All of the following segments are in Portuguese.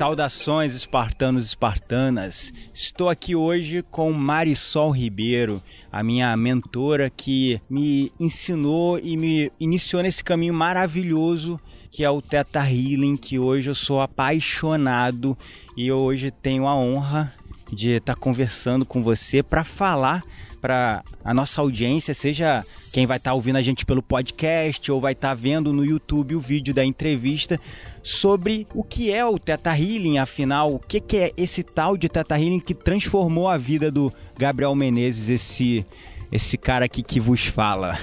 Saudações, espartanos espartanas. Estou aqui hoje com Marisol Ribeiro, a minha mentora que me ensinou e me iniciou nesse caminho maravilhoso que é o Teta Healing, que hoje eu sou apaixonado e hoje tenho a honra de estar conversando com você para falar para a nossa audiência, seja quem vai estar tá ouvindo a gente pelo podcast ou vai estar tá vendo no YouTube o vídeo da entrevista sobre o que é o Teta Healing, afinal, o que, que é esse tal de Teta Healing que transformou a vida do Gabriel Menezes, esse esse cara aqui que vos fala.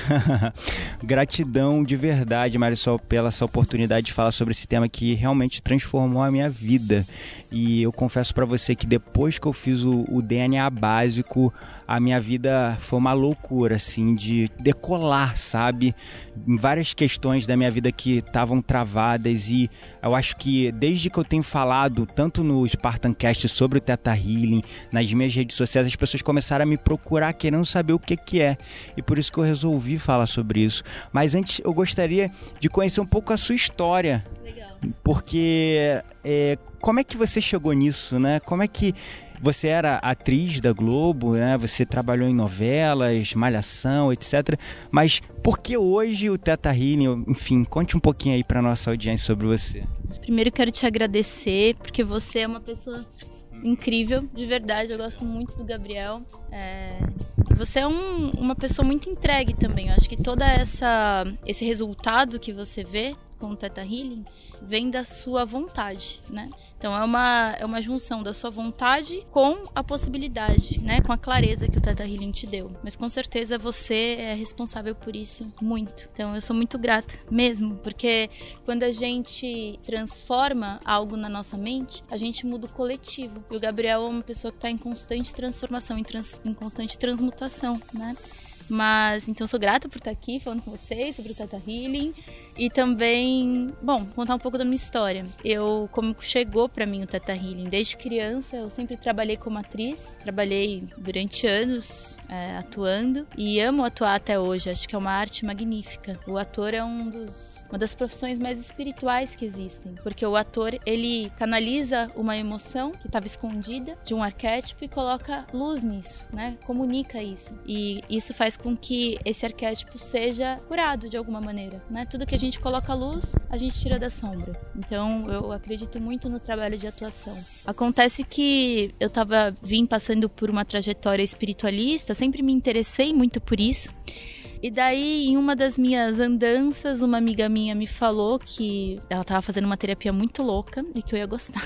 Gratidão de verdade, Marisol, pela essa oportunidade de falar sobre esse tema que realmente transformou a minha vida. E eu confesso para você que depois que eu fiz o, o, DNA básico, a minha vida foi uma loucura, assim, de decolar, sabe? Várias questões da minha vida que estavam travadas e eu acho que desde que eu tenho falado tanto no Spartan Cast sobre o Teta Healing, nas minhas redes sociais, as pessoas começaram a me procurar querendo saber o que que é. E por isso que eu resolvi falar sobre isso. Mas antes eu gostaria de conhecer um pouco a sua história. Legal. Porque é, como é que você chegou nisso, né? Como é que você era atriz da Globo, né? Você trabalhou em novelas, malhação, etc. Mas por que hoje o Teta Healing? Enfim, conte um pouquinho aí para nossa audiência sobre você. Primeiro quero te agradecer porque você é uma pessoa incrível, de verdade. Eu gosto muito do Gabriel. É... Você é um, uma pessoa muito entregue também. Eu acho que toda essa esse resultado que você vê com o Teta Healing vem da sua vontade, né? Então é uma, é uma junção da sua vontade com a possibilidade, né? Com a clareza que o Teta Healing te deu. Mas com certeza você é responsável por isso muito. Então eu sou muito grata mesmo, porque quando a gente transforma algo na nossa mente, a gente muda o coletivo. E o Gabriel é uma pessoa que está em constante transformação, em, trans, em constante transmutação, né? Mas então sou grata por estar aqui falando com vocês sobre o Teta Healing. E também, bom, contar um pouco da minha história. Eu, como chegou para mim o Teta Healing? Desde criança, eu sempre trabalhei como atriz. Trabalhei durante anos é, atuando e amo atuar até hoje. Acho que é uma arte magnífica. O ator é um dos, uma das profissões mais espirituais que existem, porque o ator ele canaliza uma emoção que estava escondida de um arquétipo e coloca luz nisso, né? Comunica isso e isso faz com que esse arquétipo seja curado de alguma maneira, né? Tudo que a gente coloca luz, a gente tira da sombra. Então eu acredito muito no trabalho de atuação. Acontece que eu tava vim passando por uma trajetória espiritualista, sempre me interessei muito por isso. E daí, em uma das minhas andanças, uma amiga minha me falou que ela tava fazendo uma terapia muito louca e que eu ia gostar.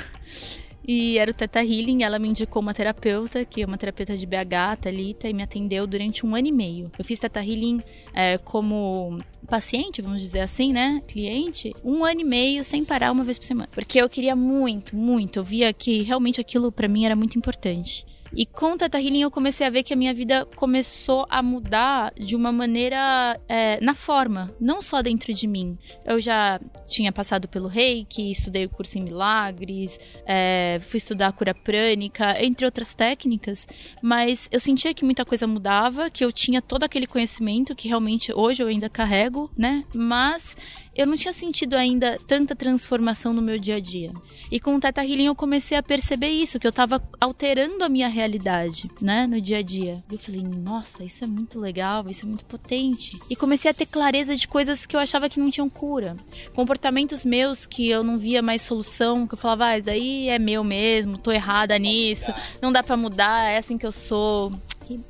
E era o Teta Healing, ela me indicou uma terapeuta, que é uma terapeuta de BH, Thalita, e me atendeu durante um ano e meio. Eu fiz Teta Healing é, como paciente, vamos dizer assim, né? Cliente, um ano e meio sem parar uma vez por semana. Porque eu queria muito, muito. Eu via que realmente aquilo para mim era muito importante. E com Teta Healing eu comecei a ver que a minha vida começou a mudar de uma maneira é, na forma, não só dentro de mim. Eu já tinha passado pelo reiki, estudei o curso em milagres, é, fui estudar cura prânica, entre outras técnicas, mas eu sentia que muita coisa mudava, que eu tinha todo aquele conhecimento que realmente hoje eu ainda carrego, né? Mas eu não tinha sentido ainda tanta transformação no meu dia a dia. E com o Teta Healing eu comecei a perceber isso, que eu estava alterando a minha realidade né? No dia a dia. E eu falei, nossa, isso é muito legal, isso é muito potente. E comecei a ter clareza de coisas que eu achava que não tinham cura. Comportamentos meus que eu não via mais solução, que eu falava, ah, isso aí é meu mesmo, tô errada nisso, não dá para mudar, é assim que eu sou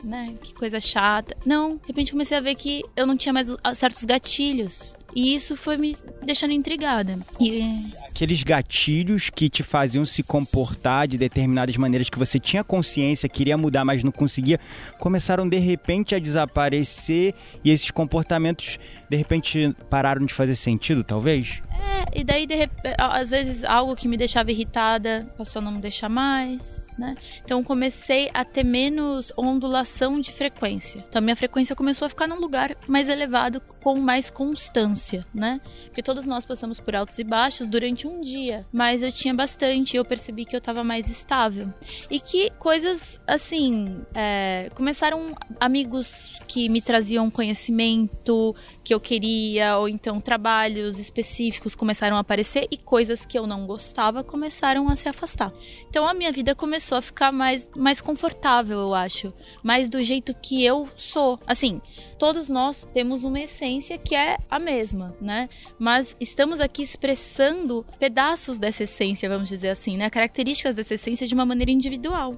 né, que coisa chata. Não, de repente comecei a ver que eu não tinha mais certos gatilhos. E isso foi me deixando intrigada. E aqueles gatilhos que te faziam se comportar de determinadas maneiras que você tinha consciência, queria mudar, mas não conseguia, começaram de repente a desaparecer e esses comportamentos de repente pararam de fazer sentido, talvez? É, e daí de repente, às vezes algo que me deixava irritada passou a não me deixar mais né? Então comecei a ter menos ondulação de frequência. Então minha frequência começou a ficar num lugar mais elevado com mais constância, né? Porque todos nós passamos por altos e baixos durante um dia, mas eu tinha bastante. Eu percebi que eu estava mais estável e que coisas assim é, começaram amigos que me traziam conhecimento que eu queria ou então trabalhos específicos começaram a aparecer e coisas que eu não gostava começaram a se afastar. Então a minha vida começou a ficar mais, mais confortável, eu acho. Mais do jeito que eu sou. Assim, todos nós temos uma essência que é a mesma, né? Mas estamos aqui expressando pedaços dessa essência, vamos dizer assim, né? Características dessa essência de uma maneira individual.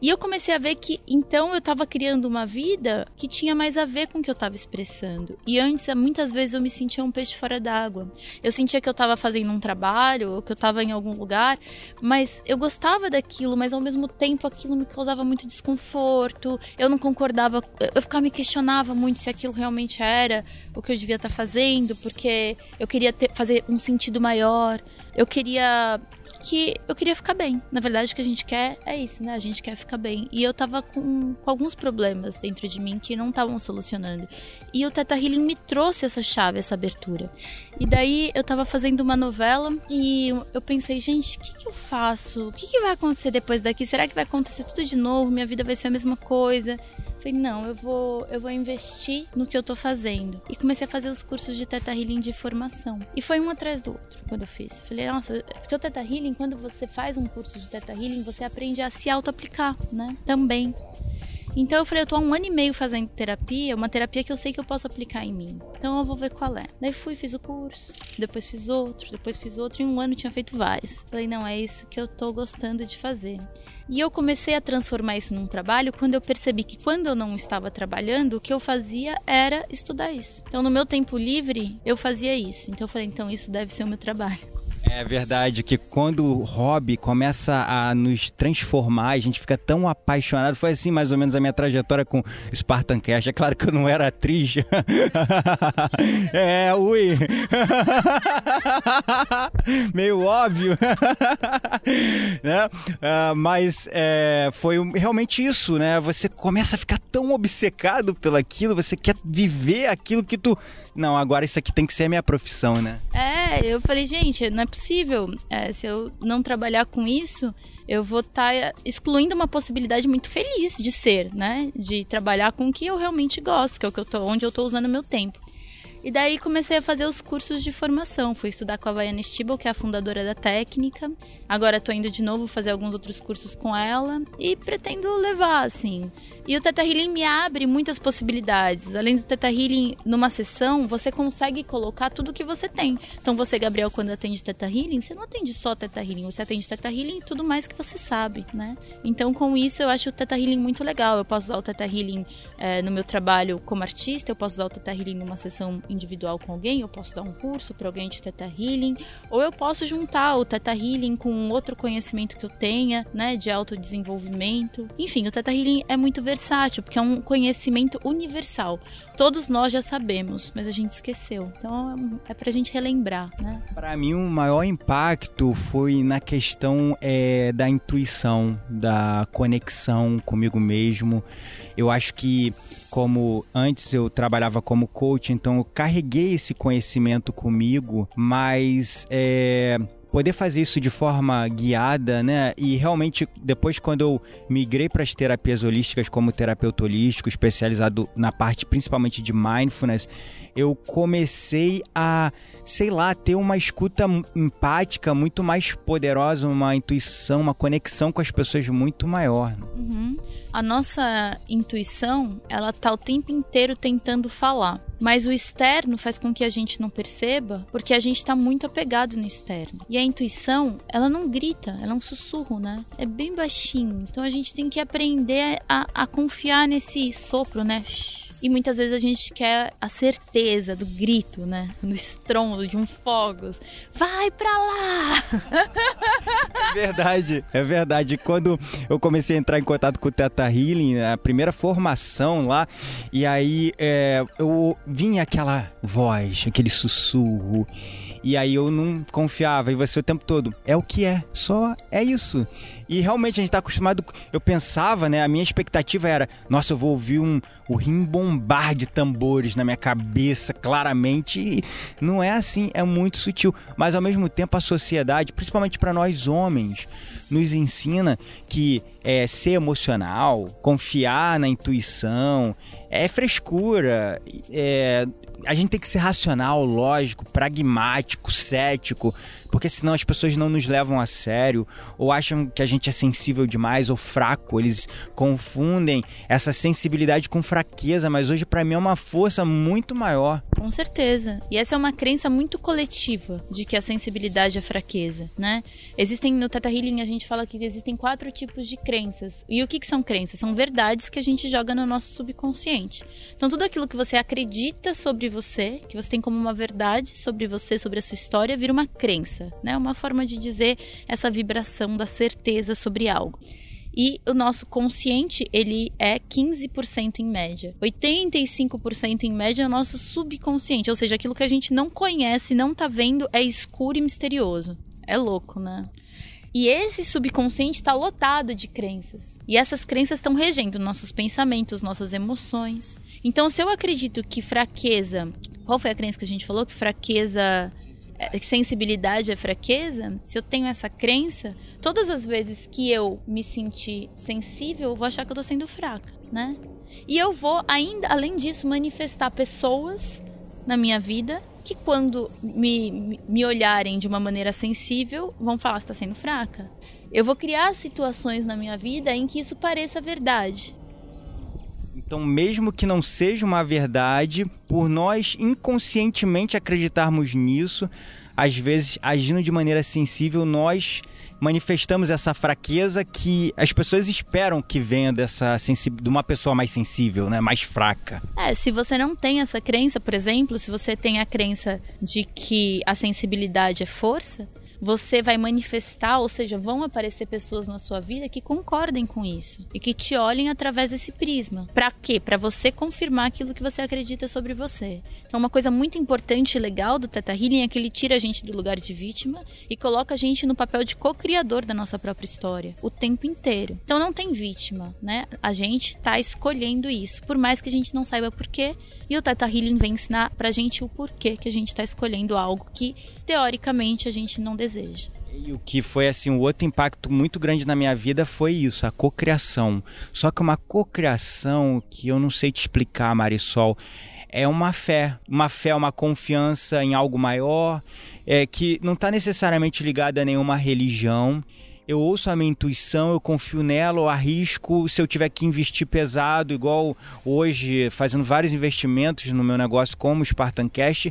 E eu comecei a ver que então eu estava criando uma vida que tinha mais a ver com o que eu estava expressando. E antes, muitas vezes eu me sentia um peixe fora d'água. Eu sentia que eu estava fazendo um trabalho, ou que eu estava em algum lugar, mas eu gostava daquilo, mas ao mesmo tempo aquilo me causava muito desconforto. Eu não concordava, eu ficava me questionava muito se aquilo realmente era o que eu devia estar tá fazendo, porque eu queria ter, fazer um sentido maior. Eu queria que eu queria ficar bem. Na verdade, o que a gente quer é isso, né? A gente quer ficar bem. E eu tava com, com alguns problemas dentro de mim que não estavam solucionando. E o Teta Healing me trouxe essa chave, essa abertura. E daí eu tava fazendo uma novela e eu pensei, gente, o que, que eu faço? O que, que vai acontecer depois daqui? Será que vai acontecer tudo de novo? Minha vida vai ser a mesma coisa? Falei, não, eu vou, eu vou investir no que eu tô fazendo. E comecei a fazer os cursos de Teta Healing de formação. E foi um atrás do outro quando eu fiz. Falei, nossa, porque o Teta Healing, quando você faz um curso de Teta Healing, você aprende a se auto-aplicar, né? Também. Então eu falei, eu tô há um ano e meio fazendo terapia, uma terapia que eu sei que eu posso aplicar em mim. Então eu vou ver qual é. Daí fui, fiz o curso, depois fiz outro, depois fiz outro, e um ano tinha feito vários. Falei, não, é isso que eu tô gostando de fazer. E eu comecei a transformar isso num trabalho quando eu percebi que quando eu não estava trabalhando, o que eu fazia era estudar isso. Então, no meu tempo livre, eu fazia isso. Então, eu falei, então isso deve ser o meu trabalho. É verdade que quando o hobby começa a nos transformar, a gente fica tão apaixonado. Foi assim mais ou menos a minha trajetória com Spartan Cash. É claro que eu não era atriz. é, ui. Meio óbvio. né? Uh, mas é, foi realmente isso, né? Você começa a ficar tão obcecado pelaquilo, você quer viver aquilo que tu. Não, agora isso aqui tem que ser a minha profissão, né? É, eu falei, gente, não é possível. É, se eu não trabalhar com isso, eu vou estar tá excluindo uma possibilidade muito feliz de ser, né? De trabalhar com o que eu realmente gosto, que é o que eu tô, onde eu estou usando meu tempo. E daí comecei a fazer os cursos de formação. Fui estudar com a Vaiana Stibel, que é a fundadora da técnica. Agora estou indo de novo fazer alguns outros cursos com ela e pretendo levar, assim. E o Teta Healing me abre muitas possibilidades. Além do Teta Healing, numa sessão, você consegue colocar tudo que você tem. Então, você, Gabriel, quando atende Teta Healing, você não atende só Teta Healing, você atende Teta Healing e tudo mais que você sabe, né? Então, com isso, eu acho o Teta Healing muito legal. Eu posso usar o Teta Healing é, no meu trabalho como artista, eu posso usar o Teta Healing numa sessão individual com alguém, eu posso dar um curso para alguém de Teta Healing, ou eu posso juntar o Teta Healing com um outro conhecimento que eu tenha, né, de autodesenvolvimento. Enfim, o Teta Healing é muito versátil, porque é um conhecimento universal. Todos nós já sabemos, mas a gente esqueceu. Então é pra gente relembrar, né? Para mim, o maior impacto foi na questão é, da intuição, da conexão comigo mesmo. Eu acho que como antes eu trabalhava como coach, então eu carreguei esse conhecimento comigo, mas é, poder fazer isso de forma guiada, né? E realmente, depois, quando eu migrei para as terapias holísticas como terapeuta holístico, especializado na parte principalmente de mindfulness, eu comecei a, sei lá, ter uma escuta empática muito mais poderosa, uma intuição, uma conexão com as pessoas muito maior. Uhum. A nossa intuição, ela tá o tempo inteiro tentando falar. Mas o externo faz com que a gente não perceba, porque a gente está muito apegado no externo. E a intuição, ela não grita, ela é um sussurro, né? É bem baixinho. Então a gente tem que aprender a, a confiar nesse sopro, né? E muitas vezes a gente quer a certeza do grito, né? No estrondo de um fogos. Vai pra lá! É verdade, é verdade. Quando eu comecei a entrar em contato com o Teta Healing, a primeira formação lá, e aí é, eu vinha aquela voz, aquele sussurro. E aí eu não confiava, e você o tempo todo, é o que é, só é isso. E realmente a gente tá acostumado. Eu pensava, né? A minha expectativa era: nossa, eu vou ouvir um, o rimbombar de tambores na minha cabeça, claramente. E não é assim, é muito sutil. Mas ao mesmo tempo, a sociedade, principalmente para nós homens, nos ensina que é, ser emocional, confiar na intuição, é frescura. É, a gente tem que ser racional, lógico, pragmático, cético, porque senão as pessoas não nos levam a sério ou acham que a gente é sensível demais ou fraco. Eles confundem essa sensibilidade com fraqueza, mas hoje para mim é uma força muito maior. Com certeza. E essa é uma crença muito coletiva de que a sensibilidade é fraqueza, né? Existem no Teta Healing a gente fala que existem quatro tipos de crenças. E o que, que são crenças? São verdades que a gente joga no nosso subconsciente. Então tudo aquilo que você acredita sobre você, que você tem como uma verdade sobre você, sobre a sua história, vira uma crença crença, né? Uma forma de dizer essa vibração da certeza sobre algo. E o nosso consciente, ele é 15% em média. 85% em média é o nosso subconsciente, ou seja, aquilo que a gente não conhece, não tá vendo, é escuro e misterioso. É louco, né? E esse subconsciente está lotado de crenças. E essas crenças estão regendo nossos pensamentos, nossas emoções. Então, se eu acredito que fraqueza. Qual foi a crença que a gente falou? Que fraqueza é, sensibilidade é fraqueza, se eu tenho essa crença, todas as vezes que eu me sentir sensível, eu vou achar que eu tô sendo fraca, né? E eu vou ainda, além disso, manifestar pessoas na minha vida que quando me, me olharem de uma maneira sensível, vão falar, você tá sendo fraca. Eu vou criar situações na minha vida em que isso pareça verdade. Então, mesmo que não seja uma verdade, por nós inconscientemente acreditarmos nisso, às vezes agindo de maneira sensível, nós manifestamos essa fraqueza que as pessoas esperam que venha dessa de uma pessoa mais sensível, né, mais fraca. É, se você não tem essa crença, por exemplo, se você tem a crença de que a sensibilidade é força, você vai manifestar, ou seja, vão aparecer pessoas na sua vida que concordem com isso e que te olhem através desse prisma. Para quê? Para você confirmar aquilo que você acredita sobre você. Então, uma coisa muito importante e legal do Teta Healing é que ele tira a gente do lugar de vítima e coloca a gente no papel de co-criador da nossa própria história o tempo inteiro. Então, não tem vítima, né? A gente está escolhendo isso, por mais que a gente não saiba por quê e o Teta Healing vem ensinar pra gente o porquê que a gente tá escolhendo algo que, teoricamente, a gente não deseja. E o que foi assim, um outro impacto muito grande na minha vida foi isso, a cocriação. Só que uma cocriação que eu não sei te explicar, Marisol, é uma fé, uma fé, uma confiança em algo maior, é, que não está necessariamente ligada a nenhuma religião eu ouço a minha intuição, eu confio nela, eu arrisco. Se eu tiver que investir pesado, igual hoje, fazendo vários investimentos no meu negócio como o Spartan Cash,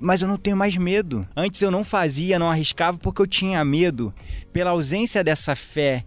mas eu não tenho mais medo. Antes eu não fazia, não arriscava porque eu tinha medo. Pela ausência dessa fé,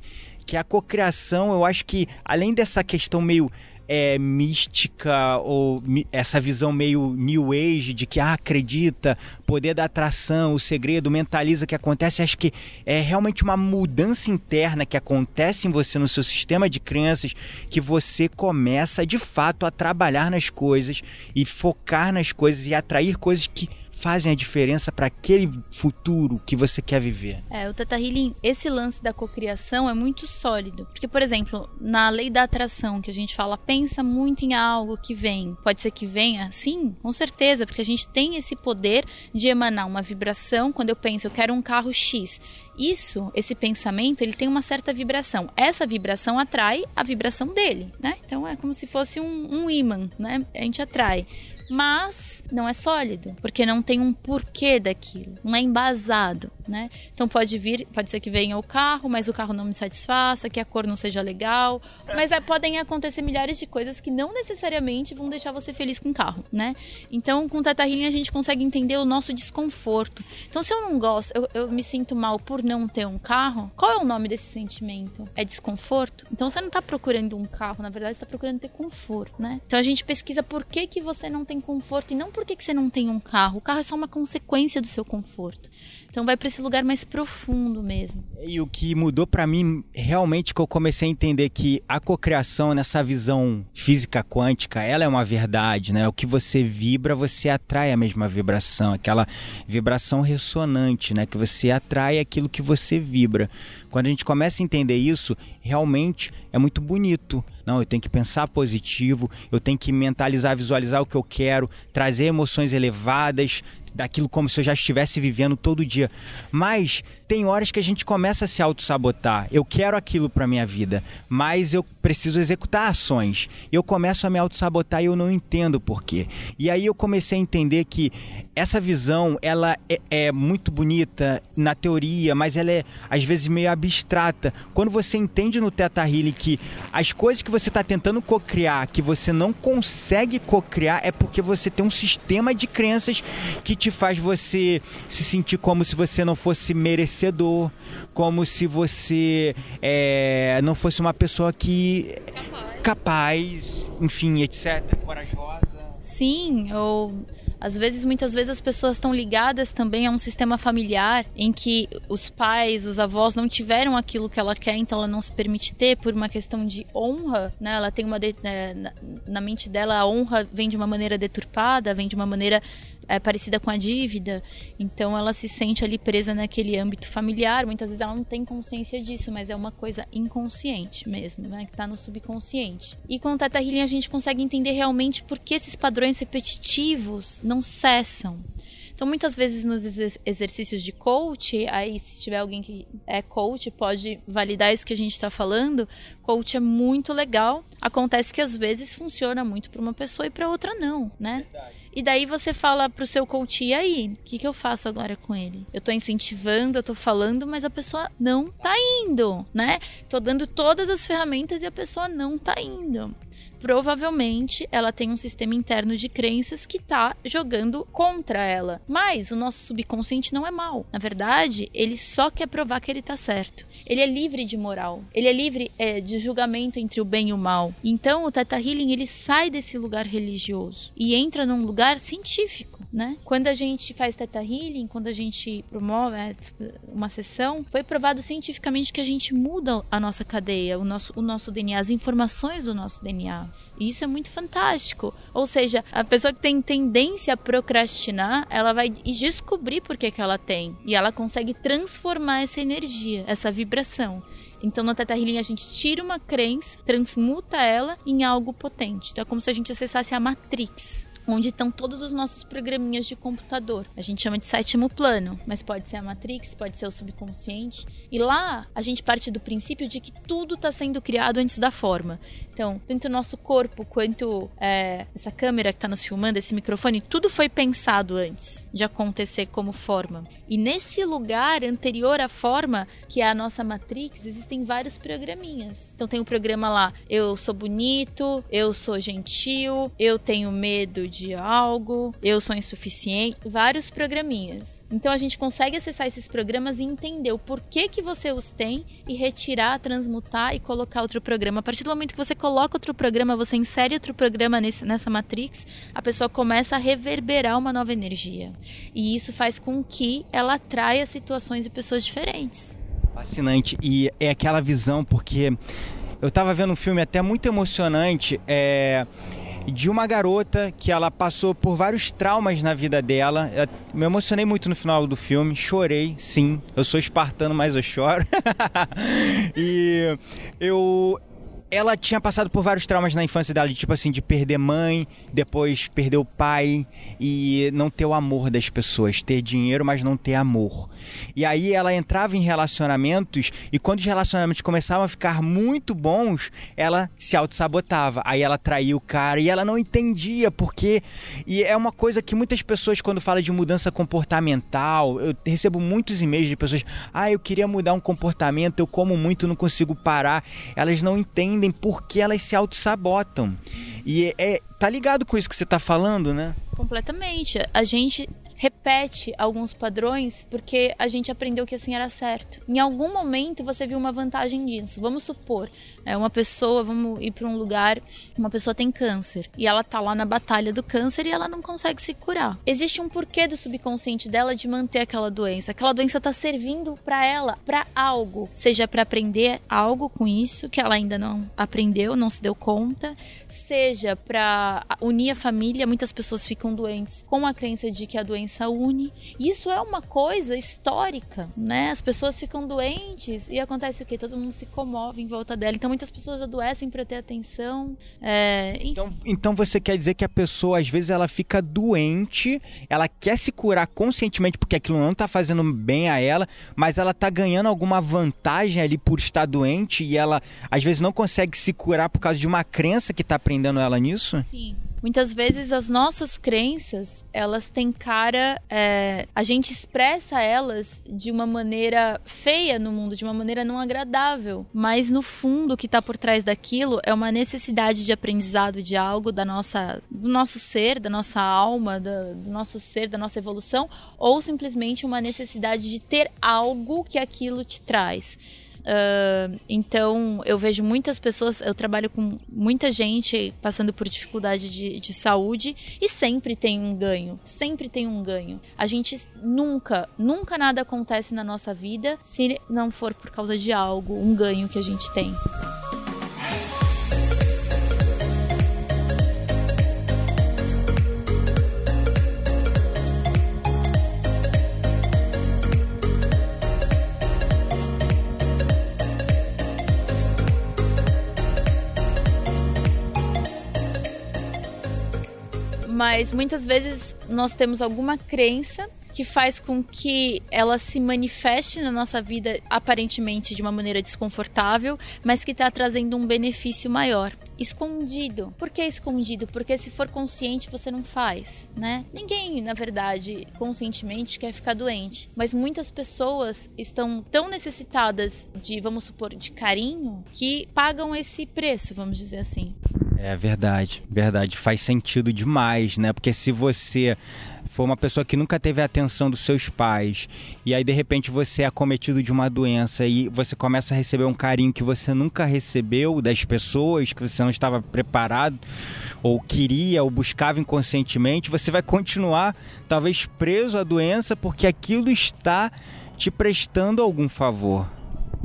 que a cocriação, eu acho que além dessa questão meio é, mística ou essa visão meio new age de que ah, acredita, poder da atração, o segredo, mentaliza que acontece, acho que é realmente uma mudança interna que acontece em você no seu sistema de crenças que você começa de fato a trabalhar nas coisas e focar nas coisas e atrair coisas que fazem a diferença para aquele futuro que você quer viver. É, o Teta Healing, esse lance da cocriação é muito sólido. Porque, por exemplo, na lei da atração, que a gente fala, pensa muito em algo que vem. Pode ser que venha? Sim, com certeza, porque a gente tem esse poder de emanar uma vibração. Quando eu penso, eu quero um carro X isso, esse pensamento, ele tem uma certa vibração. Essa vibração atrai a vibração dele, né? Então é como se fosse um, um imã, né? A gente atrai mas não é sólido, porque não tem um porquê daquilo, não é embasado, né? Então pode vir, pode ser que venha o carro, mas o carro não me satisfaça, que a cor não seja legal, mas é, podem acontecer milhares de coisas que não necessariamente vão deixar você feliz com o carro, né? Então com o Teta Healing a gente consegue entender o nosso desconforto. Então se eu não gosto, eu, eu me sinto mal por não ter um carro, qual é o nome desse sentimento? É desconforto? Então você não está procurando um carro, na verdade está procurando ter conforto, né? Então a gente pesquisa por que que você não tem conforto e não porque que você não tem um carro. O carro é só uma consequência do seu conforto. Então vai para esse lugar mais profundo mesmo. E o que mudou para mim realmente que eu comecei a entender que a cocriação nessa visão física quântica, ela é uma verdade, né? O que você vibra, você atrai a mesma vibração, aquela vibração ressonante, né? Que você atrai aquilo que você vibra. Quando a gente começa a entender isso, realmente é muito bonito. Não, eu tenho que pensar positivo, eu tenho que mentalizar, visualizar o que eu quero, trazer emoções elevadas, daquilo como se eu já estivesse vivendo todo dia. Mas tem horas que a gente começa a se auto-sabotar. Eu quero aquilo para minha vida, mas eu preciso executar ações. Eu começo a me auto-sabotar e eu não entendo por quê. E aí eu comecei a entender que essa visão, ela é, é muito bonita na teoria, mas ela é às vezes meio abstrata. Quando você entende no Teta Healing que as coisas que você está tentando cocriar, que você não consegue cocriar, é porque você tem um sistema de crenças que te faz você se sentir como se você não fosse merecedor, como se você é, não fosse uma pessoa que capaz, capaz enfim, etc, corajosa. Sim, ou às vezes, muitas vezes as pessoas estão ligadas também a um sistema familiar em que os pais, os avós não tiveram aquilo que ela quer, então ela não se permite ter por uma questão de honra, né? Ela tem uma de, é, na, na mente dela a honra vem de uma maneira deturpada, vem de uma maneira é, parecida com a dívida, então ela se sente ali presa naquele âmbito familiar. Muitas vezes ela não tem consciência disso, mas é uma coisa inconsciente mesmo, né? Que está no subconsciente. E com o Teta Healing a gente consegue entender realmente por que esses padrões repetitivos não cessam. Então, muitas vezes nos exercícios de coach, aí se tiver alguém que é coach, pode validar isso que a gente está falando. Coach é muito legal. Acontece que às vezes funciona muito para uma pessoa e para outra não, né? Verdade. E daí você fala pro seu coach, e aí? O que, que eu faço agora com ele? Eu tô incentivando, eu tô falando, mas a pessoa não tá indo, né? Tô dando todas as ferramentas e a pessoa não tá indo provavelmente ela tem um sistema interno de crenças que tá jogando contra ela. Mas o nosso subconsciente não é mal. Na verdade, ele só quer provar que ele tá certo. Ele é livre de moral. Ele é livre é, de julgamento entre o bem e o mal. Então, o Teta Healing ele sai desse lugar religioso e entra num lugar científico, né? Quando a gente faz Teta Healing, quando a gente promove é, uma sessão, foi provado cientificamente que a gente muda a nossa cadeia, o nosso, o nosso DNA, as informações do nosso DNA. E isso é muito fantástico. Ou seja, a pessoa que tem tendência a procrastinar, ela vai descobrir por que, que ela tem. E ela consegue transformar essa energia, essa vibração. Então, no Teta Healing, a gente tira uma crença, transmuta ela em algo potente. Então, é como se a gente acessasse a Matrix onde estão todos os nossos programinhas de computador. A gente chama de sétimo plano, mas pode ser a Matrix, pode ser o subconsciente. E lá a gente parte do princípio de que tudo está sendo criado antes da forma. Então, tanto o nosso corpo quanto é, essa câmera que está nos filmando, esse microfone, tudo foi pensado antes de acontecer como forma. E nesse lugar anterior à forma, que é a nossa Matrix, existem vários programinhas. Então tem um programa lá, eu sou bonito, eu sou gentil, eu tenho medo de algo, eu sou insuficiente, vários programinhas. Então a gente consegue acessar esses programas e entender o porquê que você os tem e retirar, transmutar e colocar outro programa. A partir do momento que você coloca outro programa, você insere outro programa nesse, nessa matrix, a pessoa começa a reverberar uma nova energia. E isso faz com que ela atraia situações e pessoas diferentes. Fascinante. E é aquela visão, porque eu estava vendo um filme até muito emocionante. É de uma garota que ela passou por vários traumas na vida dela. Eu me emocionei muito no final do filme, chorei, sim. Eu sou espartano, mas eu choro. e eu ela tinha passado por vários traumas na infância dela, de tipo assim, de perder mãe, depois perder o pai e não ter o amor das pessoas, ter dinheiro, mas não ter amor. E aí ela entrava em relacionamentos e quando os relacionamentos começavam a ficar muito bons, ela se auto-sabotava. Aí ela traía o cara e ela não entendia porque e é uma coisa que muitas pessoas quando falam de mudança comportamental, eu recebo muitos e-mails de pessoas: "Ah, eu queria mudar um comportamento, eu como muito, não consigo parar". Elas não entendem entendem por que elas se auto-sabotam. E é, tá ligado com isso que você tá falando, né? Completamente. A gente repete alguns padrões porque a gente aprendeu que assim era certo. Em algum momento você viu uma vantagem disso. Vamos supor, é uma pessoa, vamos ir para um lugar, uma pessoa tem câncer e ela tá lá na batalha do câncer e ela não consegue se curar. Existe um porquê do subconsciente dela de manter aquela doença. Aquela doença tá servindo para ela, para algo, seja para aprender algo com isso que ela ainda não aprendeu, não se deu conta, seja para unir a família. Muitas pessoas ficam doentes com a crença de que a doença doença une. Isso é uma coisa histórica, né? As pessoas ficam doentes e acontece o quê? Todo mundo se comove em volta dela. Então muitas pessoas adoecem para ter atenção. É... Então, então você quer dizer que a pessoa às vezes ela fica doente, ela quer se curar conscientemente porque aquilo não tá fazendo bem a ela, mas ela tá ganhando alguma vantagem ali por estar doente e ela às vezes não consegue se curar por causa de uma crença que tá prendendo ela nisso? Sim. Muitas vezes as nossas crenças, elas têm cara. É, a gente expressa elas de uma maneira feia no mundo, de uma maneira não agradável. Mas no fundo, o que está por trás daquilo é uma necessidade de aprendizado de algo da nossa, do nosso ser, da nossa alma, do, do nosso ser, da nossa evolução, ou simplesmente uma necessidade de ter algo que aquilo te traz. Uh, então, eu vejo muitas pessoas, eu trabalho com muita gente passando por dificuldade de, de saúde e sempre tem um ganho. Sempre tem um ganho. A gente nunca, nunca nada acontece na nossa vida se não for por causa de algo, um ganho que a gente tem. Mas muitas vezes nós temos alguma crença que faz com que ela se manifeste na nossa vida aparentemente de uma maneira desconfortável, mas que está trazendo um benefício maior. Escondido. Por que escondido? Porque se for consciente, você não faz, né? Ninguém, na verdade, conscientemente quer ficar doente, mas muitas pessoas estão tão necessitadas de, vamos supor, de carinho, que pagam esse preço, vamos dizer assim. É verdade, verdade. Faz sentido demais, né? Porque se você for uma pessoa que nunca teve a atenção dos seus pais e aí de repente você é acometido de uma doença e você começa a receber um carinho que você nunca recebeu das pessoas que você não estava preparado ou queria ou buscava inconscientemente, você vai continuar talvez preso à doença porque aquilo está te prestando algum favor.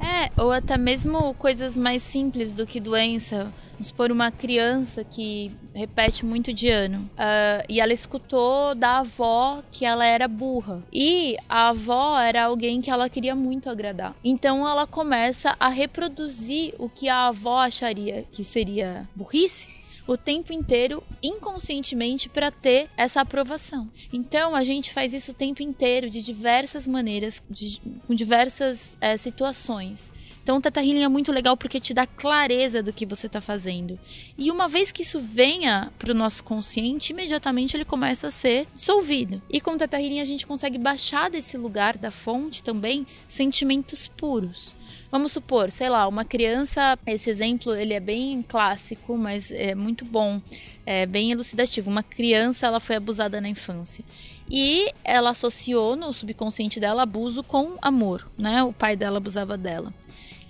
É, ou até mesmo coisas mais simples do que doença. Vamos supor uma criança que repete muito de ano. Uh, e ela escutou da avó que ela era burra. E a avó era alguém que ela queria muito agradar. Então ela começa a reproduzir o que a avó acharia que seria burrice o tempo inteiro inconscientemente para ter essa aprovação. Então a gente faz isso o tempo inteiro de diversas maneiras, de, com diversas é, situações. Então o Teta Healing é muito legal porque te dá clareza do que você está fazendo. E uma vez que isso venha para o nosso consciente, imediatamente ele começa a ser dissolvido. E com o Teta Healing a gente consegue baixar desse lugar da fonte também sentimentos puros. Vamos supor, sei lá, uma criança, esse exemplo ele é bem clássico, mas é muito bom, é bem elucidativo. Uma criança, ela foi abusada na infância. E ela associou no subconsciente dela abuso com amor, né? O pai dela abusava dela.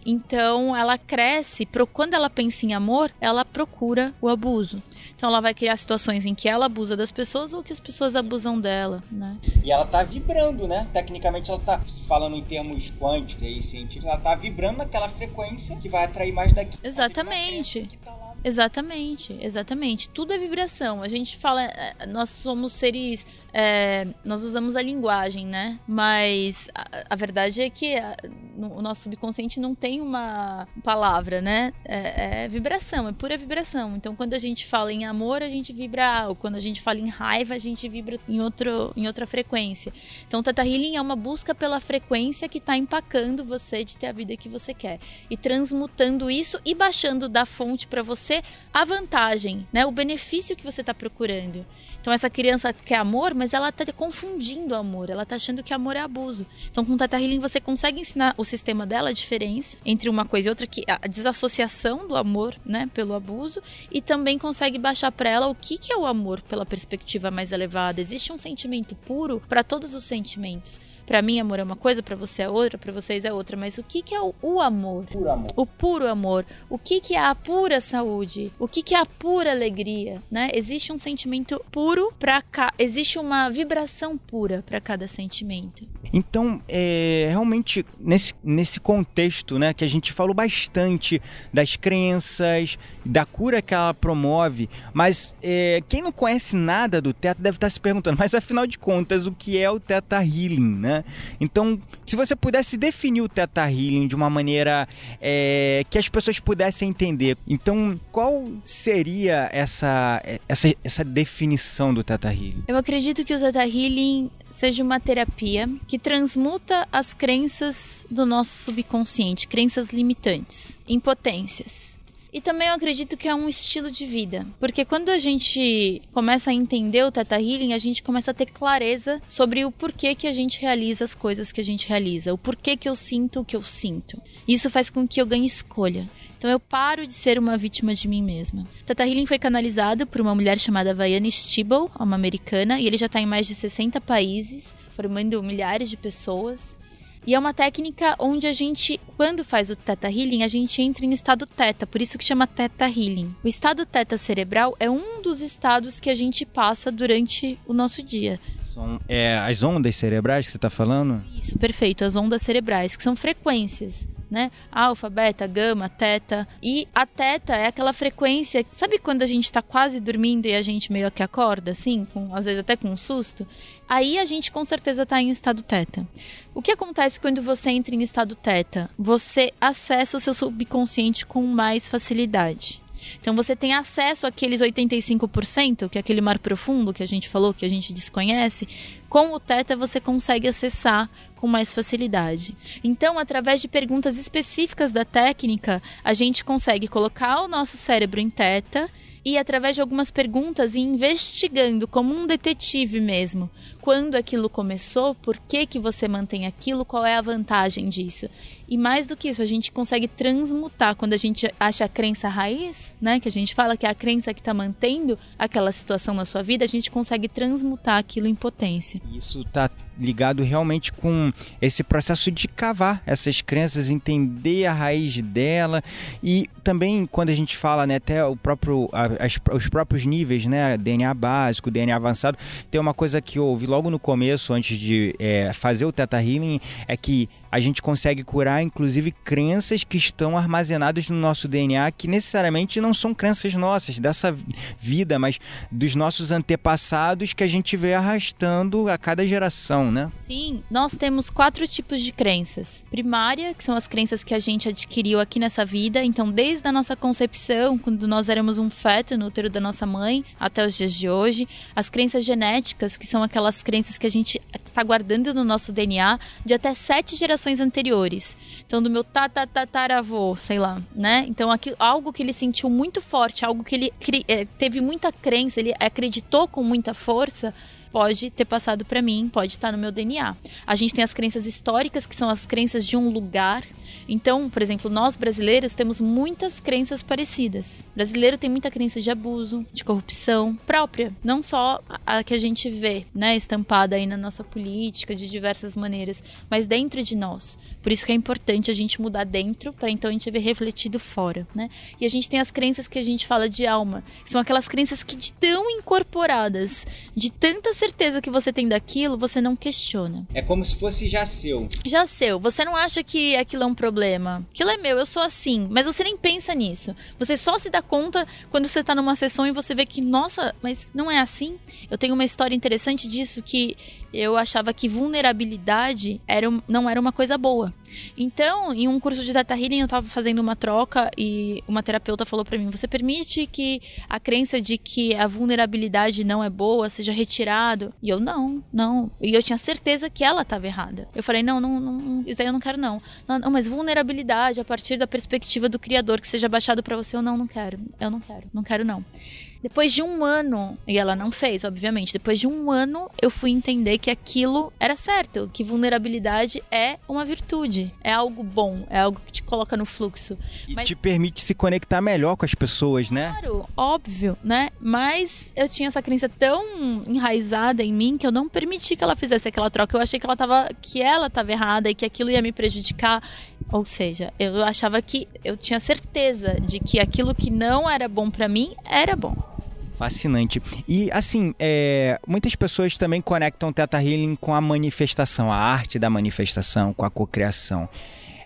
Então ela cresce, quando ela pensa em amor, ela procura o abuso. Então ela vai criar situações em que ela abusa das pessoas ou que as pessoas abusam dela, né? E ela tá vibrando, né? Tecnicamente ela tá falando em termos quânticos e científicos, ela tá vibrando naquela frequência que vai atrair mais daqui. Exatamente. Tá Exatamente, exatamente. Tudo é vibração. A gente fala, é, nós somos seres é, nós usamos a linguagem, né? Mas a, a verdade é que a, no, o nosso subconsciente não tem uma palavra, né? É, é, vibração, é pura vibração. Então, quando a gente fala em amor, a gente vibra algo. Quando a gente fala em raiva, a gente vibra em, outro, em outra frequência. Então, o Teta Healing é uma busca pela frequência que está empacando você de ter a vida que você quer. E transmutando isso e baixando da fonte para você a vantagem, né? O benefício que você está procurando. Então essa criança quer amor, mas ela tá confundindo amor, ela tá achando que amor é abuso. Então com o Tata Healing você consegue ensinar o sistema dela a diferença entre uma coisa e outra, que a desassociação do amor, né, pelo abuso, e também consegue baixar para ela o que que é o amor pela perspectiva mais elevada. Existe um sentimento puro para todos os sentimentos. Para mim, amor é uma coisa, para você é outra, para vocês é outra. Mas o que, que é o, o amor? Puro amor? O puro amor. O que, que é a pura saúde? O que, que é a pura alegria? Né? Existe um sentimento puro para cá. Existe uma vibração pura para cada sentimento. Então, é, realmente, nesse, nesse contexto, né, que a gente falou bastante das crenças, da cura que ela promove, mas é, quem não conhece nada do Teta deve estar se perguntando, mas afinal de contas, o que é o Teta Healing, né? Então, se você pudesse definir o Teta Healing de uma maneira é, que as pessoas pudessem entender, então qual seria essa, essa, essa definição do Teta Healing? Eu acredito que o Teta Healing seja uma terapia que transmuta as crenças do nosso subconsciente, crenças limitantes, impotências. E também eu acredito que é um estilo de vida. Porque quando a gente começa a entender o Teta Healing, a gente começa a ter clareza sobre o porquê que a gente realiza as coisas que a gente realiza. O porquê que eu sinto o que eu sinto. Isso faz com que eu ganhe escolha. Então eu paro de ser uma vítima de mim mesma. Teta Healing foi canalizado por uma mulher chamada Vaiana Stibble, uma americana, e ele já está em mais de 60 países, formando milhares de pessoas. E é uma técnica onde a gente, quando faz o Teta Healing, a gente entra em estado Teta, por isso que chama Teta Healing. O estado Teta cerebral é um dos estados que a gente passa durante o nosso dia. São é, as ondas cerebrais que você está falando? Isso, perfeito. As ondas cerebrais, que são frequências né? Alfa, beta, gama, teta. E a teta é aquela frequência. Sabe quando a gente está quase dormindo e a gente meio que acorda, assim? Com, às vezes até com um susto? Aí a gente com certeza está em estado teta. O que acontece quando você entra em estado teta? Você acessa o seu subconsciente com mais facilidade. Então você tem acesso àqueles 85%, que é aquele mar profundo que a gente falou, que a gente desconhece, com o Teta você consegue acessar com mais facilidade. Então, através de perguntas específicas da técnica, a gente consegue colocar o nosso cérebro em Teta e através de algumas perguntas e investigando como um detetive mesmo, quando aquilo começou, por que que você mantém aquilo, qual é a vantagem disso. E mais do que isso, a gente consegue transmutar quando a gente acha a crença raiz, né, que a gente fala que é a crença que está mantendo aquela situação na sua vida, a gente consegue transmutar aquilo em potência. Isso está ligado realmente com esse processo de cavar essas crenças, entender a raiz dela. E também quando a gente fala, né, até o próprio as, os próprios níveis, né, DNA básico, DNA avançado, tem uma coisa que eu ouvi logo no começo, antes de é, fazer o Teta Healing, é que a gente consegue curar, inclusive, crenças que estão armazenadas no nosso DNA, que necessariamente não são crenças nossas, dessa vida, mas dos nossos antepassados que a gente vê arrastando a cada geração, né? Sim, nós temos quatro tipos de crenças. Primária, que são as crenças que a gente adquiriu aqui nessa vida, então desde a nossa concepção, quando nós éramos um feto no útero da nossa mãe, até os dias de hoje. As crenças genéticas, que são aquelas crenças que a gente está guardando no nosso DNA de até sete gerações anteriores. Então, do meu tatataravô, sei lá, né? Então, aqui, algo que ele sentiu muito forte, algo que ele é, teve muita crença, ele acreditou com muita força, pode ter passado para mim, pode estar no meu DNA. A gente tem as crenças históricas, que são as crenças de um lugar, então, por exemplo, nós brasileiros temos muitas crenças parecidas. O brasileiro tem muita crença de abuso, de corrupção própria, não só a que a gente vê, né, estampada aí na nossa política de diversas maneiras, mas dentro de nós. Por isso que é importante a gente mudar dentro para então a gente ver refletido fora, né? E a gente tem as crenças que a gente fala de alma, que são aquelas crenças que estão incorporadas de tantas certeza que você tem daquilo, você não questiona. É como se fosse já seu. Já seu. Você não acha que aquilo é um problema. Aquilo é meu, eu sou assim. Mas você nem pensa nisso. Você só se dá conta quando você tá numa sessão e você vê que, nossa, mas não é assim. Eu tenho uma história interessante disso que eu achava que vulnerabilidade era, não era uma coisa boa. Então, em um curso de Data Healing, eu estava fazendo uma troca e uma terapeuta falou para mim: Você permite que a crença de que a vulnerabilidade não é boa seja retirado? E eu, não, não. E eu tinha certeza que ela estava errada. Eu falei: Não, não, não, isso aí eu não quero, não. não. Não, mas vulnerabilidade a partir da perspectiva do Criador que seja baixado para você, eu não, não quero. Eu não quero, não quero, não. Depois de um ano, e ela não fez, obviamente, depois de um ano eu fui entender que aquilo era certo, que vulnerabilidade é uma virtude, é algo bom, é algo que te coloca no fluxo. E Mas... te permite se conectar melhor com as pessoas, né? Claro, óbvio, né? Mas eu tinha essa crença tão enraizada em mim que eu não permiti que ela fizesse aquela troca. Eu achei que ela tava, que ela estava errada e que aquilo ia me prejudicar. Ou seja, eu achava que eu tinha certeza de que aquilo que não era bom para mim era bom. Fascinante. E assim, é, muitas pessoas também conectam o Teta Healing com a manifestação, a arte da manifestação, com a cocriação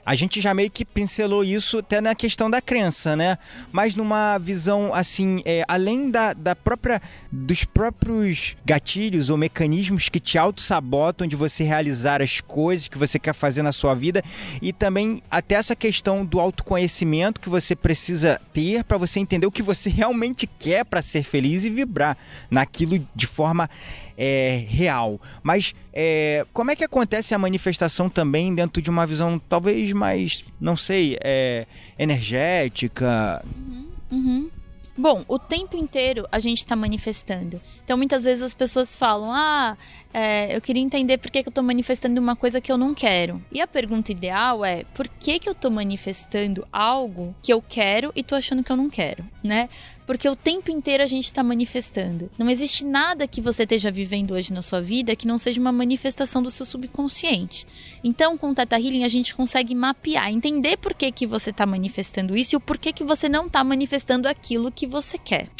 a gente já meio que pincelou isso até na questão da crença, né? Mas numa visão assim, é, além da, da própria dos próprios gatilhos ou mecanismos que te auto-sabotam de você realizar as coisas que você quer fazer na sua vida e também até essa questão do autoconhecimento que você precisa ter para você entender o que você realmente quer para ser feliz e vibrar naquilo de forma é, real. Mas é, como é que acontece a manifestação também dentro de uma visão talvez mais, não sei, é, energética? Uhum, uhum. Bom, o tempo inteiro a gente está manifestando. Então, muitas vezes as pessoas falam: Ah, é, eu queria entender por que, que eu estou manifestando uma coisa que eu não quero. E a pergunta ideal é: por que, que eu estou manifestando algo que eu quero e estou achando que eu não quero, né? Porque o tempo inteiro a gente está manifestando. Não existe nada que você esteja vivendo hoje na sua vida que não seja uma manifestação do seu subconsciente. Então, com o Teta Healing, a gente consegue mapear, entender por que, que você está manifestando isso e o porquê que você não está manifestando aquilo que você quer.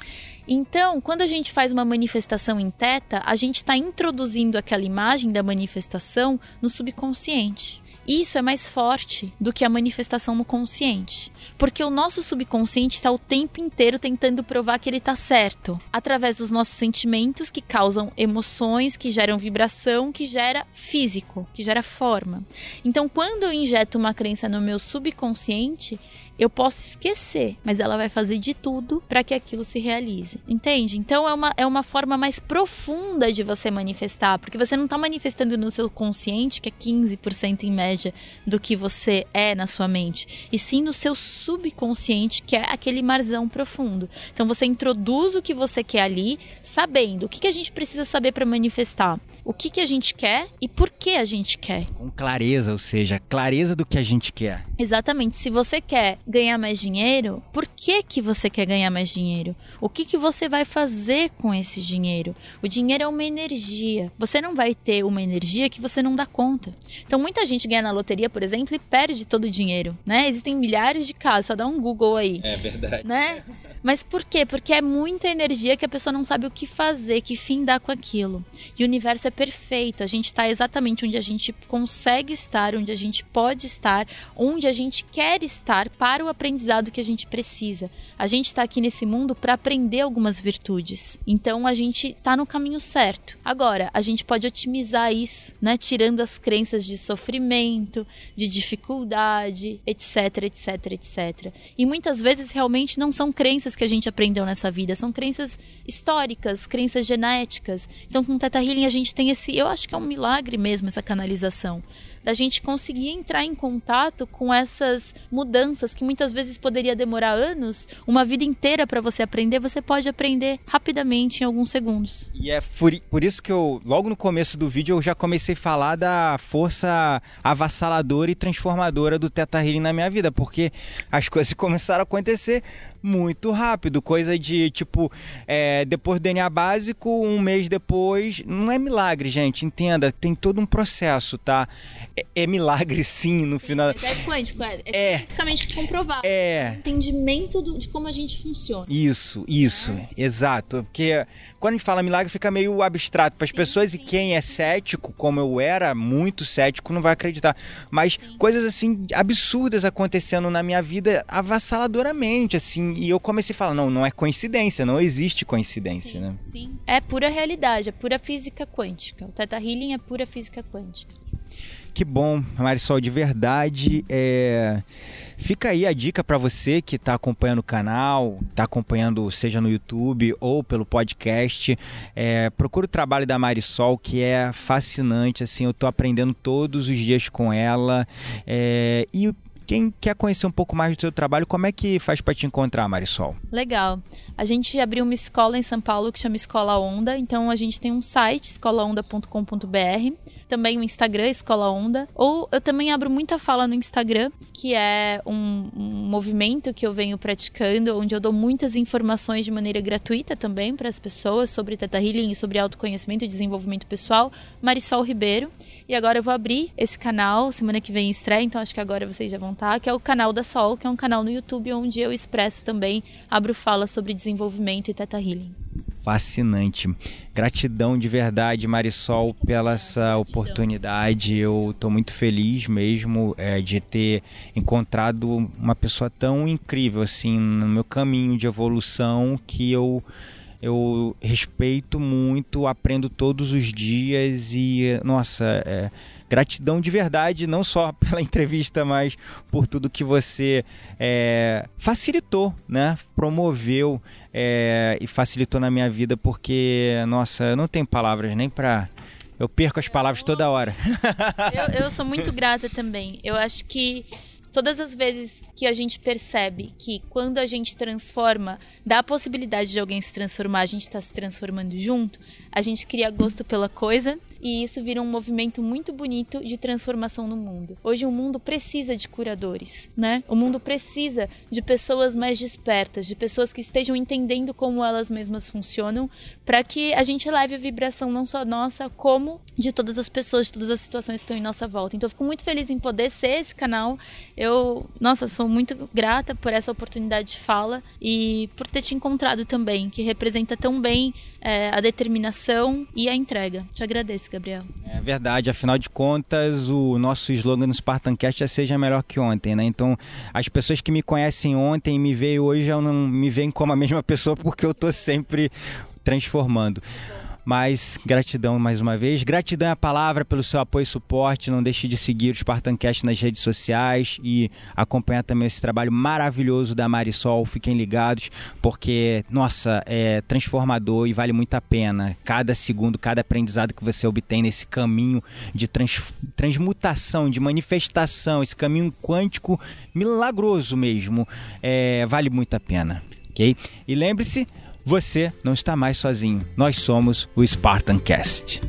Então, quando a gente faz uma manifestação em teta, a gente está introduzindo aquela imagem da manifestação no subconsciente. Isso é mais forte do que a manifestação no consciente. Porque o nosso subconsciente está o tempo inteiro tentando provar que ele está certo, através dos nossos sentimentos que causam emoções, que geram vibração, que gera físico, que gera forma. Então, quando eu injeto uma crença no meu subconsciente, eu posso esquecer, mas ela vai fazer de tudo para que aquilo se realize. Entende? Então é uma, é uma forma mais profunda de você manifestar, porque você não está manifestando no seu consciente, que é 15% em média do que você é na sua mente, e sim no seu subconsciente, que é aquele marzão profundo. Então você introduz o que você quer ali, sabendo o que, que a gente precisa saber para manifestar, o que, que a gente quer e por que a gente quer. Com clareza, ou seja, clareza do que a gente quer. Exatamente. Se você quer ganhar mais dinheiro, por que que você quer ganhar mais dinheiro? O que que você vai fazer com esse dinheiro? O dinheiro é uma energia. Você não vai ter uma energia que você não dá conta. Então muita gente ganha na loteria, por exemplo, e perde todo o dinheiro, né? Existem milhares de casos, só dá um Google aí. É verdade. Né? Mas por quê? Porque é muita energia que a pessoa não sabe o que fazer, que fim dá com aquilo. E o universo é perfeito. A gente está exatamente onde a gente consegue estar, onde a gente pode estar, onde a gente quer estar para o aprendizado que a gente precisa. A gente está aqui nesse mundo para aprender algumas virtudes. Então a gente está no caminho certo. Agora, a gente pode otimizar isso, né? Tirando as crenças de sofrimento, de dificuldade, etc, etc, etc. E muitas vezes realmente não são crenças que a gente aprendeu nessa vida, são crenças históricas, crenças genéticas. Então, com o Teta Healing a gente tem esse, eu acho que é um milagre mesmo essa canalização da gente conseguir entrar em contato com essas mudanças que muitas vezes poderia demorar anos, uma vida inteira para você aprender, você pode aprender rapidamente em alguns segundos. E é por, isso que eu, logo no começo do vídeo, eu já comecei a falar da força avassaladora e transformadora do Teta Healing na minha vida, porque as coisas começaram a acontecer muito rápido, coisa de tipo, é, depois do DNA básico, um mês depois, não é milagre, gente, entenda, tem todo um processo, tá? É, é milagre sim no final. Mas é quântico, é, é, É. cientificamente comprovado. É. Entendimento do- de como a gente funciona. Isso, isso, exato. Porque quando a gente fala milagre fica meio abstrato para as pessoas e quem é cético, como eu era, muito cético, não vai acreditar. Mas coisas assim absurdas acontecendo na minha vida avassaladoramente, assim, e eu comecei a falar, não, não é coincidência, não existe coincidência, né? Sim. É pura realidade, é pura física quântica. O Theta Healing é pura física quântica. Que bom, Marisol, de verdade. É... Fica aí a dica para você que está acompanhando o canal, está acompanhando seja no YouTube ou pelo podcast. É... Procura o trabalho da Marisol, que é fascinante. Assim, eu estou aprendendo todos os dias com ela. É... E quem quer conhecer um pouco mais do seu trabalho, como é que faz para te encontrar, Marisol? Legal. A gente abriu uma escola em São Paulo que chama Escola Onda. Então a gente tem um site, escolaonda.com.br. Também o Instagram, Escola Onda. Ou eu também abro muita fala no Instagram, que é um, um movimento que eu venho praticando, onde eu dou muitas informações de maneira gratuita também para as pessoas sobre Teta Healing sobre autoconhecimento e desenvolvimento pessoal. Marisol Ribeiro. E agora eu vou abrir esse canal, semana que vem estreia, então acho que agora vocês já vão estar, que é o canal da Sol, que é um canal no YouTube onde eu expresso também, abro fala sobre desenvolvimento e Teta Healing. Fascinante. Gratidão de verdade, Marisol, pela essa oportunidade. Eu estou muito feliz mesmo é, de ter encontrado uma pessoa tão incrível assim no meu caminho de evolução que eu eu respeito muito, aprendo todos os dias e nossa, é, gratidão de verdade, não só pela entrevista, mas por tudo que você é, facilitou, né? Promoveu é, e facilitou na minha vida, porque, nossa, eu não tenho palavras nem pra. Eu perco as palavras toda hora. Eu, eu sou muito grata também. Eu acho que todas as vezes que a gente percebe que quando a gente transforma, dá a possibilidade de alguém se transformar, a gente está se transformando junto, a gente cria gosto pela coisa e isso vira um movimento muito bonito de transformação no mundo. Hoje o mundo precisa de curadores, né? O mundo precisa de pessoas mais despertas, de pessoas que estejam entendendo como elas mesmas funcionam, para que a gente leve a vibração não só nossa, como de todas as pessoas, de todas as situações que estão em nossa volta. Então eu fico muito feliz em poder ser esse canal. Eu, nossa, sou muito grata por essa oportunidade de fala e por ter te encontrado também, que representa tão bem é, a determinação e a entrega. Te agradeço, Gabriel. É verdade, afinal de contas, o nosso slogan no Spartancast é seja melhor que ontem, né? Então, as pessoas que me conhecem ontem e me veem hoje já não me veem como a mesma pessoa porque eu tô sempre transformando. Mas gratidão mais uma vez. Gratidão é a palavra pelo seu apoio e suporte. Não deixe de seguir o Spartancast nas redes sociais e acompanhar também esse trabalho maravilhoso da Marisol. Fiquem ligados, porque, nossa, é transformador e vale muito a pena. Cada segundo, cada aprendizado que você obtém nesse caminho de trans, transmutação, de manifestação, esse caminho quântico milagroso mesmo, é, vale muito a pena. Ok? E lembre-se. Você não está mais sozinho. Nós somos o Spartancast.